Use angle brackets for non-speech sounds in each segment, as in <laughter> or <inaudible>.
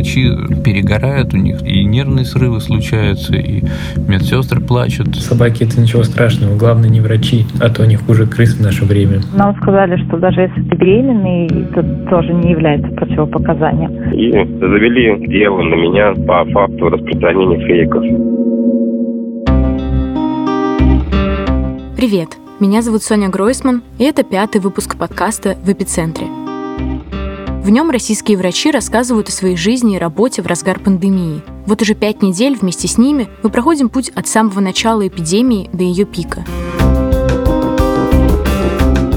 врачи перегорают, у них и нервные срывы случаются, и медсестры плачут. Собаки это ничего страшного, главное не врачи, а то они хуже крыс в наше время. Нам сказали, что даже если ты беременный, это тоже не является противопоказанием. И завели дело на меня по факту распространения фейков. Привет, меня зовут Соня Гройсман, и это пятый выпуск подкаста «В эпицентре». В нем российские врачи рассказывают о своей жизни и работе в разгар пандемии. Вот уже пять недель вместе с ними мы проходим путь от самого начала эпидемии до ее пика.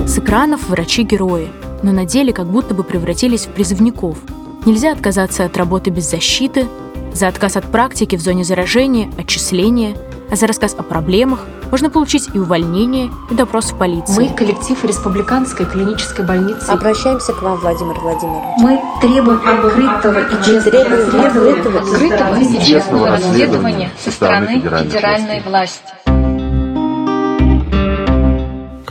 С экранов врачи-герои, но на деле как будто бы превратились в призывников. Нельзя отказаться от работы без защиты, за отказ от практики в зоне заражения, отчисления, а за рассказ о проблемах можно получить и увольнение, и допрос в полиции. Мы, коллектив Республиканской клинической больницы, обращаемся к вам, Владимир Владимирович. Мы требуем открытого и честного расследования, открытого и честного расследования со стороны федеральной власти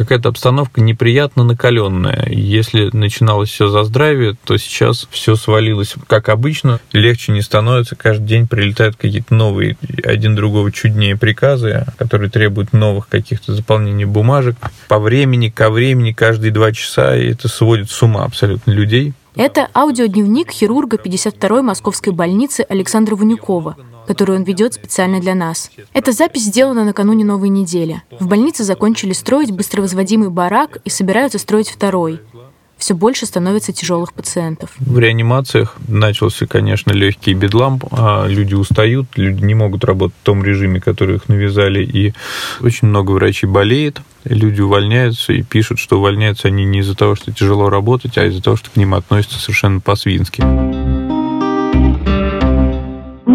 какая-то обстановка неприятно накаленная. Если начиналось все за здравие, то сейчас все свалилось как обычно. Легче не становится. Каждый день прилетают какие-то новые, один другого чуднее приказы, которые требуют новых каких-то заполнений бумажек. По времени, ко времени, каждые два часа. И это сводит с ума абсолютно людей. Это аудиодневник хирурга 52-й московской больницы Александра Ванюкова, которую он ведет специально для нас. Эта запись сделана накануне новой недели. В больнице закончили строить быстровозводимый барак и собираются строить второй все больше становится тяжелых пациентов. В реанимациях начался, конечно, легкий бедлам. А люди устают, люди не могут работать в том режиме, который их навязали, и очень много врачей болеет. Люди увольняются и пишут, что увольняются они не из-за того, что тяжело работать, а из-за того, что к ним относятся совершенно по-свински.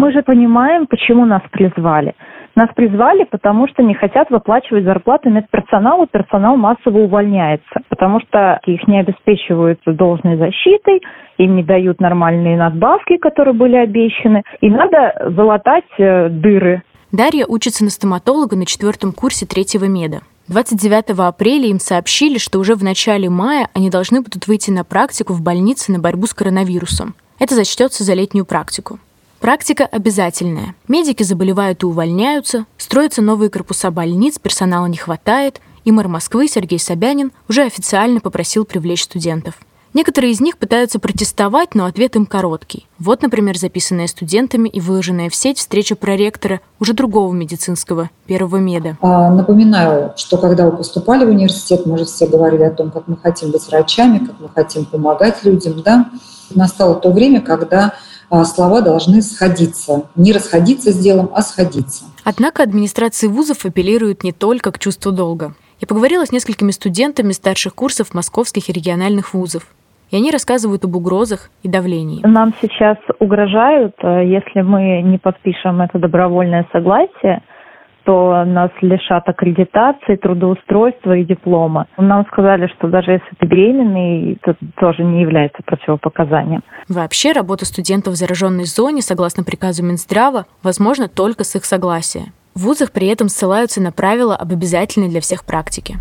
Мы же понимаем, почему нас призвали. Нас призвали, потому что не хотят выплачивать зарплаты медперсоналу, персонал массово увольняется, потому что их не обеспечивают должной защитой, им не дают нормальные надбавки, которые были обещаны, и надо залатать э, дыры. Дарья учится на стоматолога на четвертом курсе третьего меда. 29 апреля им сообщили, что уже в начале мая они должны будут выйти на практику в больнице на борьбу с коронавирусом. Это зачтется за летнюю практику. Практика обязательная. Медики заболевают и увольняются, строятся новые корпуса больниц, персонала не хватает, и мэр Москвы Сергей Собянин уже официально попросил привлечь студентов. Некоторые из них пытаются протестовать, но ответ им короткий. Вот, например, записанная студентами и выложенная в сеть встреча проректора уже другого медицинского, первого меда. А, напоминаю, что когда вы поступали в университет, мы же все говорили о том, как мы хотим быть врачами, как мы хотим помогать людям. Да? Настало то время, когда слова должны сходиться. Не расходиться с делом, а сходиться. Однако администрации вузов апеллируют не только к чувству долга. Я поговорила с несколькими студентами старших курсов московских и региональных вузов. И они рассказывают об угрозах и давлении. Нам сейчас угрожают, э, если мы не подпишем это добровольное согласие, что нас лишат аккредитации, трудоустройства и диплома. Нам сказали, что даже если ты беременный, это тоже не является противопоказанием. Вообще, работа студентов в зараженной зоне, согласно приказу Минздрава, возможно только с их согласия. В вузах при этом ссылаются на правила об обязательной для всех практике.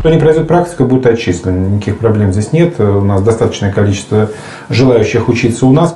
Кто не пройдет практику, будет отчислен. Никаких проблем здесь нет. У нас достаточное количество желающих учиться у нас.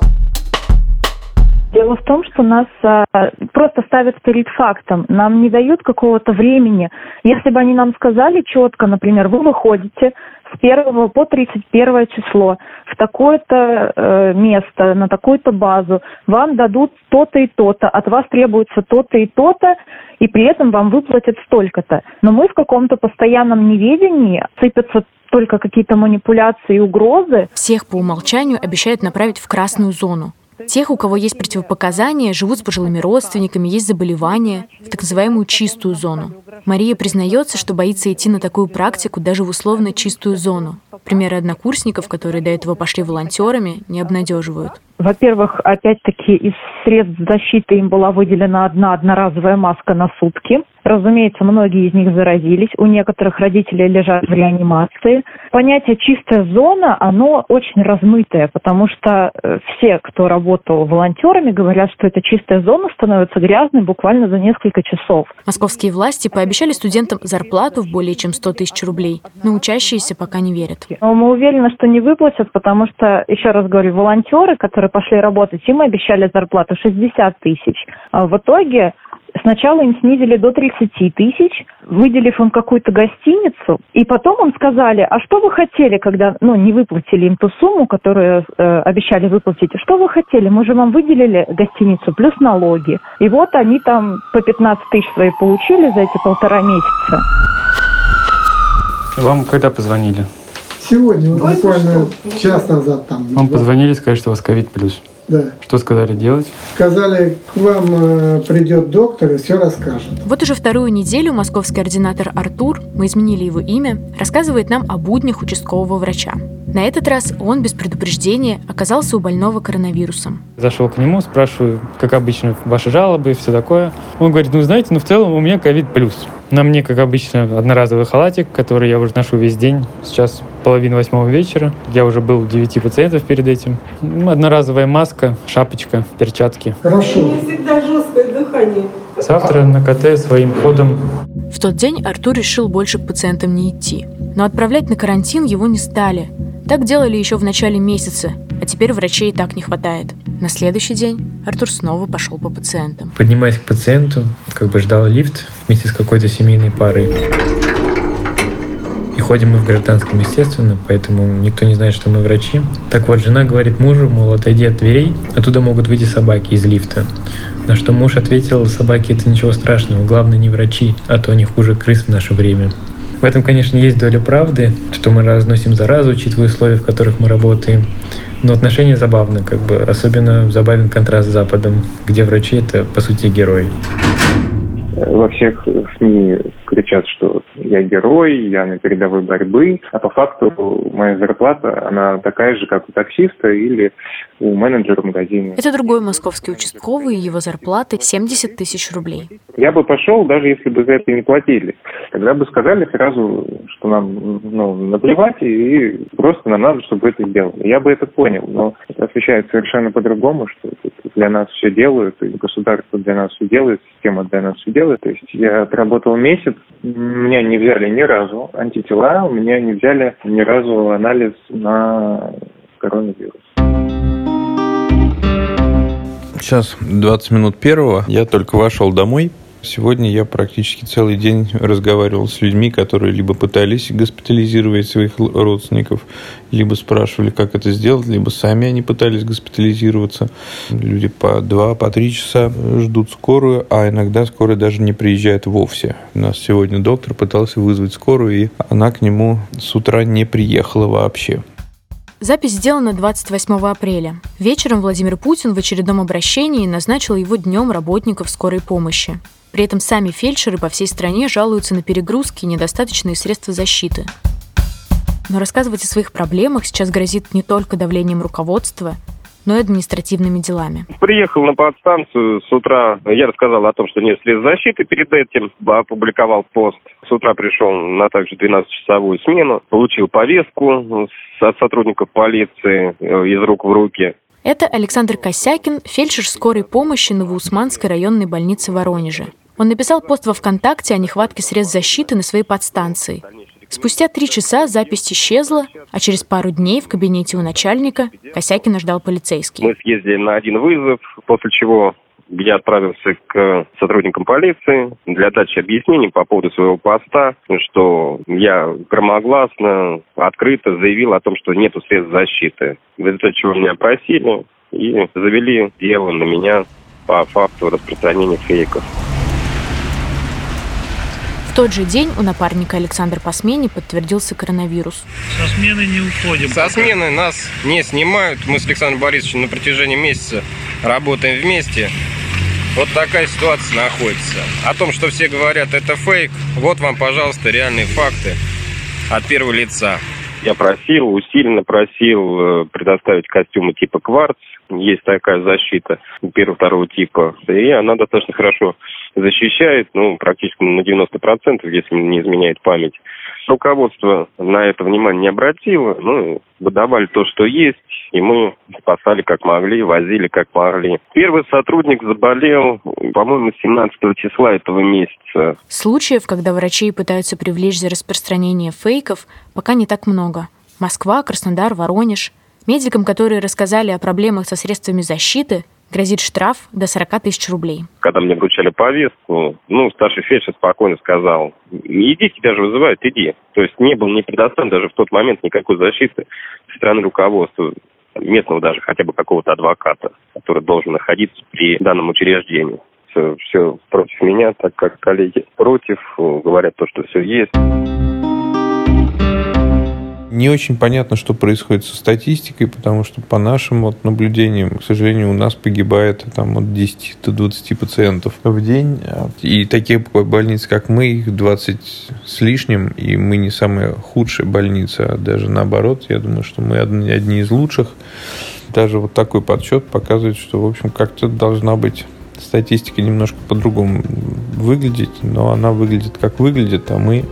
Дело в том, что нас а, просто ставят перед фактом. Нам не дают какого-то времени. Если бы они нам сказали четко, например, вы выходите с 1 по 31 число в такое-то э, место, на такую-то базу, вам дадут то-то и то-то, от вас требуется то-то и то-то, и при этом вам выплатят столько-то. Но мы в каком-то постоянном неведении, сыпятся только какие-то манипуляции и угрозы. Всех по умолчанию обещают направить в красную зону. Тех, у кого есть противопоказания, живут с пожилыми родственниками, есть заболевания, в так называемую чистую зону. Мария признается, что боится идти на такую практику даже в условно чистую зону. Примеры однокурсников, которые до этого пошли волонтерами, не обнадеживают. Во-первых, опять-таки из средств защиты им была выделена одна одноразовая маска на сутки. Разумеется, многие из них заразились, у некоторых родителей лежат в реанимации. Понятие «чистая зона», оно очень размытое, потому что э, все, кто работал волонтерами, говорят, что эта чистая зона становится грязной буквально за несколько часов. Московские власти пообещали студентам зарплату в более чем 100 тысяч рублей, но учащиеся пока не верят. Мы уверены, что не выплатят, потому что, еще раз говорю, волонтеры, которые пошли работать, им обещали зарплату 60 тысяч. А в итоге Сначала им снизили до 30 тысяч, выделив им какую-то гостиницу, и потом им сказали, а что вы хотели, когда, ну, не выплатили им ту сумму, которую э, обещали выплатить, что вы хотели, мы же вам выделили гостиницу плюс налоги. И вот они там по 15 тысяч свои получили за эти полтора месяца. Вам когда позвонили? Сегодня, вот буквально час назад там. Вам позвонили, сказали, что у вас ковид плюс. Да. Что сказали делать? Сказали, к вам э, придет доктор и все расскажет. Вот уже вторую неделю московский ординатор Артур, мы изменили его имя, рассказывает нам о буднях участкового врача. На этот раз он без предупреждения оказался у больного коронавирусом. Зашел к нему, спрашиваю, как обычно, ваши жалобы и все такое. Он говорит, ну знаете, ну в целом у меня ковид плюс. На мне, как обычно, одноразовый халатик, который я уже ношу весь день. Сейчас половина восьмого вечера. Я уже был у девяти пациентов перед этим. Одноразовая маска, шапочка, перчатки. Хорошо. У меня всегда жесткое дыхание. Завтра на КТ своим ходом. В тот день Артур решил больше к пациентам не идти. Но отправлять на карантин его не стали. Так делали еще в начале месяца, а теперь врачей и так не хватает. На следующий день Артур снова пошел по пациентам. Поднимаясь к пациенту, как бы ждал лифт вместе с какой-то семейной парой. И ходим мы в гражданском, естественно, поэтому никто не знает, что мы врачи. Так вот, жена говорит мужу, мол, отойди от дверей, оттуда могут выйти собаки из лифта. На что муж ответил, собаки это ничего страшного, главное не врачи, а то они хуже крыс в наше время. В этом, конечно, есть доля правды, что мы разносим заразу, учитывая условия, в которых мы работаем. Но отношения забавны, как бы. Особенно забавен контраст с Западом, где врачи — это, по сути, герои. Во всех СМИ кричат, что я герой, я на передовой борьбы, а по факту моя зарплата, она такая же, как у таксиста или у менеджера в магазине. Это другой московский участковый, его зарплата 70 тысяч рублей. Я бы пошел, даже если бы за это не платили. Тогда бы сказали сразу, что нам ну, наплевать, и просто нам надо, чтобы это сделали. Я бы это понял, но это освещает совершенно по-другому, что для нас все делают, и государство для нас все делает, система для нас все делает. То есть я отработал месяц, меня не взяли ни разу антитела, у меня не взяли ни разу анализ на коронавирус. Сейчас 20 минут первого. Я только вошел домой. Сегодня я практически целый день разговаривал с людьми, которые либо пытались госпитализировать своих родственников, либо спрашивали, как это сделать, либо сами они пытались госпитализироваться. Люди по два, по три часа ждут скорую, а иногда скорая даже не приезжает вовсе. У нас сегодня доктор пытался вызвать скорую, и она к нему с утра не приехала вообще. Запись сделана 28 апреля. Вечером Владимир Путин в очередном обращении назначил его днем работников скорой помощи. При этом сами фельдшеры по всей стране жалуются на перегрузки и недостаточные средства защиты. Но рассказывать о своих проблемах сейчас грозит не только давлением руководства, но и административными делами. Приехал на подстанцию с утра. Я рассказал о том, что нет средств защиты перед этим. Опубликовал пост. С утра пришел на также 12-часовую смену. Получил повестку от сотрудников полиции э, из рук в руки. Это Александр Косякин, фельдшер скорой помощи Новоусманской районной больницы Воронежа. Он написал пост во ВКонтакте о нехватке средств защиты на своей подстанции. Спустя три часа запись исчезла, а через пару дней в кабинете у начальника Косякина ждал полицейский. Мы съездили на один вызов, после чего я отправился к сотрудникам полиции для дачи объяснений по поводу своего поста, что я громогласно, открыто заявил о том, что нет средств защиты. В результате чего меня просили и завели дело на меня по факту распространения фейков. В тот же день у напарника Александра по смене подтвердился коронавирус. Со смены не уходим. Со смены нас не снимают. Мы с Александром Борисовичем на протяжении месяца работаем вместе. Вот такая ситуация находится. О том, что все говорят, это фейк, вот вам, пожалуйста, реальные факты от первого лица. Я просил, усиленно просил э, предоставить костюмы типа кварц. Есть такая защита первого-второго типа. И она достаточно хорошо защищает, ну, практически на 90%, если не изменяет память. Руководство на это внимание не обратило, ну, выдавали то, что есть, и мы спасали как могли, возили как могли. Первый сотрудник заболел, по-моему, 17 числа этого месяца. Случаев, когда врачи пытаются привлечь за распространение фейков, пока не так много. Москва, Краснодар, Воронеж. Медикам, которые рассказали о проблемах со средствами защиты, грозит штраф до 40 тысяч рублей. Когда мне вручали повестку, ну, старший фельдшер спокойно сказал, иди, тебя же вызывают, иди. То есть не был не предоставлен даже в тот момент никакой защиты со стороны руководства местного даже хотя бы какого-то адвоката, который должен находиться при данном учреждении. Все, все против меня, так как коллеги против, говорят то, что все есть. Не очень понятно, что происходит со статистикой, потому что по нашим вот наблюдениям, к сожалению, у нас погибает там, от 10 до 20 пациентов в день. И таких больниц, как мы, их 20 с лишним, и мы не самая худшая больница, а даже наоборот. Я думаю, что мы одни, одни из лучших. Даже вот такой подсчет показывает, что, в общем, как-то должна быть статистика немножко по-другому выглядеть, но она выглядит как выглядит, а мы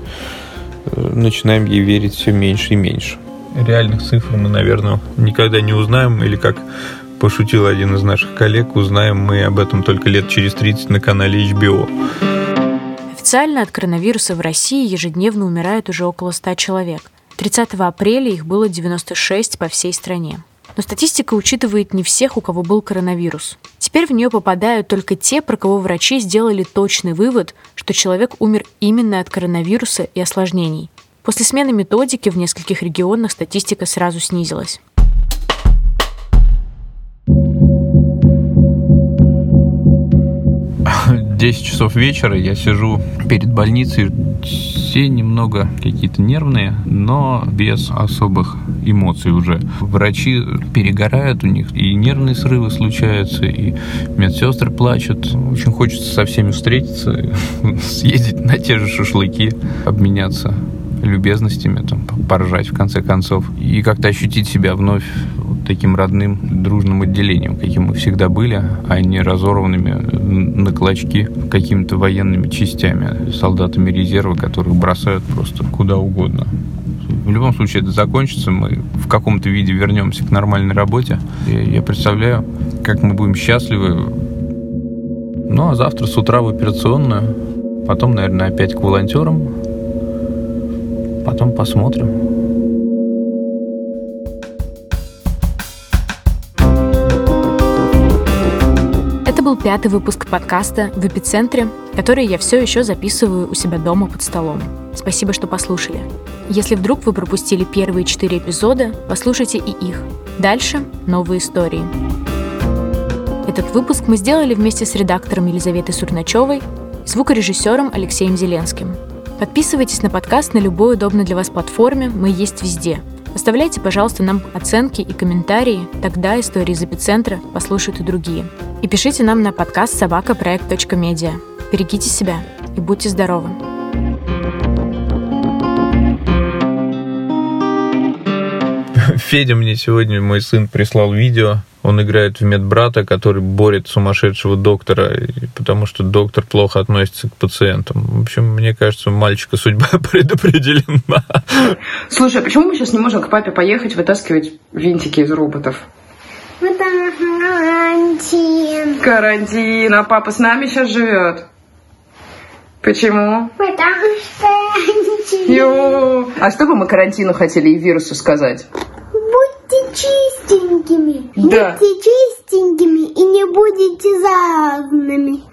начинаем ей верить все меньше и меньше. Реальных цифр мы, наверное, никогда не узнаем, или как пошутил один из наших коллег, узнаем мы об этом только лет через 30 на канале HBO. Официально от коронавируса в России ежедневно умирает уже около 100 человек. 30 апреля их было 96 по всей стране. Но статистика учитывает не всех, у кого был коронавирус. Теперь в нее попадают только те, про кого врачи сделали точный вывод, что человек умер именно от коронавируса и осложнений. После смены методики в нескольких регионах статистика сразу снизилась. 10 часов вечера я сижу перед больницей, все немного какие-то нервные, но без особых эмоций уже. Врачи перегорают у них, и нервные срывы случаются, и медсестры плачут. Очень хочется со всеми встретиться, <laughs> съездить на те же шашлыки, обменяться любезностями, там, поржать в конце концов, и как-то ощутить себя вновь таким родным, дружным отделением, каким мы всегда были, а не разорванными на клочки какими-то военными частями, солдатами резерва, которых бросают просто куда угодно. В любом случае это закончится, мы в каком-то виде вернемся к нормальной работе. Я представляю, как мы будем счастливы. Ну, а завтра с утра в операционную, потом, наверное, опять к волонтерам, потом посмотрим. Был пятый выпуск подкаста «В эпицентре», который я все еще записываю у себя дома под столом. Спасибо, что послушали. Если вдруг вы пропустили первые четыре эпизода, послушайте и их. Дальше новые истории. Этот выпуск мы сделали вместе с редактором Елизаветой Сурначевой и звукорежиссером Алексеем Зеленским. Подписывайтесь на подкаст на любой удобной для вас платформе, мы есть везде – Оставляйте, пожалуйста, нам оценки и комментарии, тогда истории из эпицентра послушают и другие. И пишите нам на подкаст собакапроект.медиа. Берегите себя и будьте здоровы. <laughs> Федя мне сегодня, мой сын, прислал видео он играет в медбрата, который борет сумасшедшего доктора, потому что доктор плохо относится к пациентам. В общем, мне кажется, у мальчика судьба <laughs> предопределена. Слушай, а почему мы сейчас не можем к папе поехать вытаскивать винтики из роботов? Потому карантин. Карантин, а папа с нами сейчас живет. Почему? Потому что карантин. Ё. А что бы мы карантину хотели и вирусу сказать? Будьте чистенькими. Да. Будьте чистенькими и не будете заразными.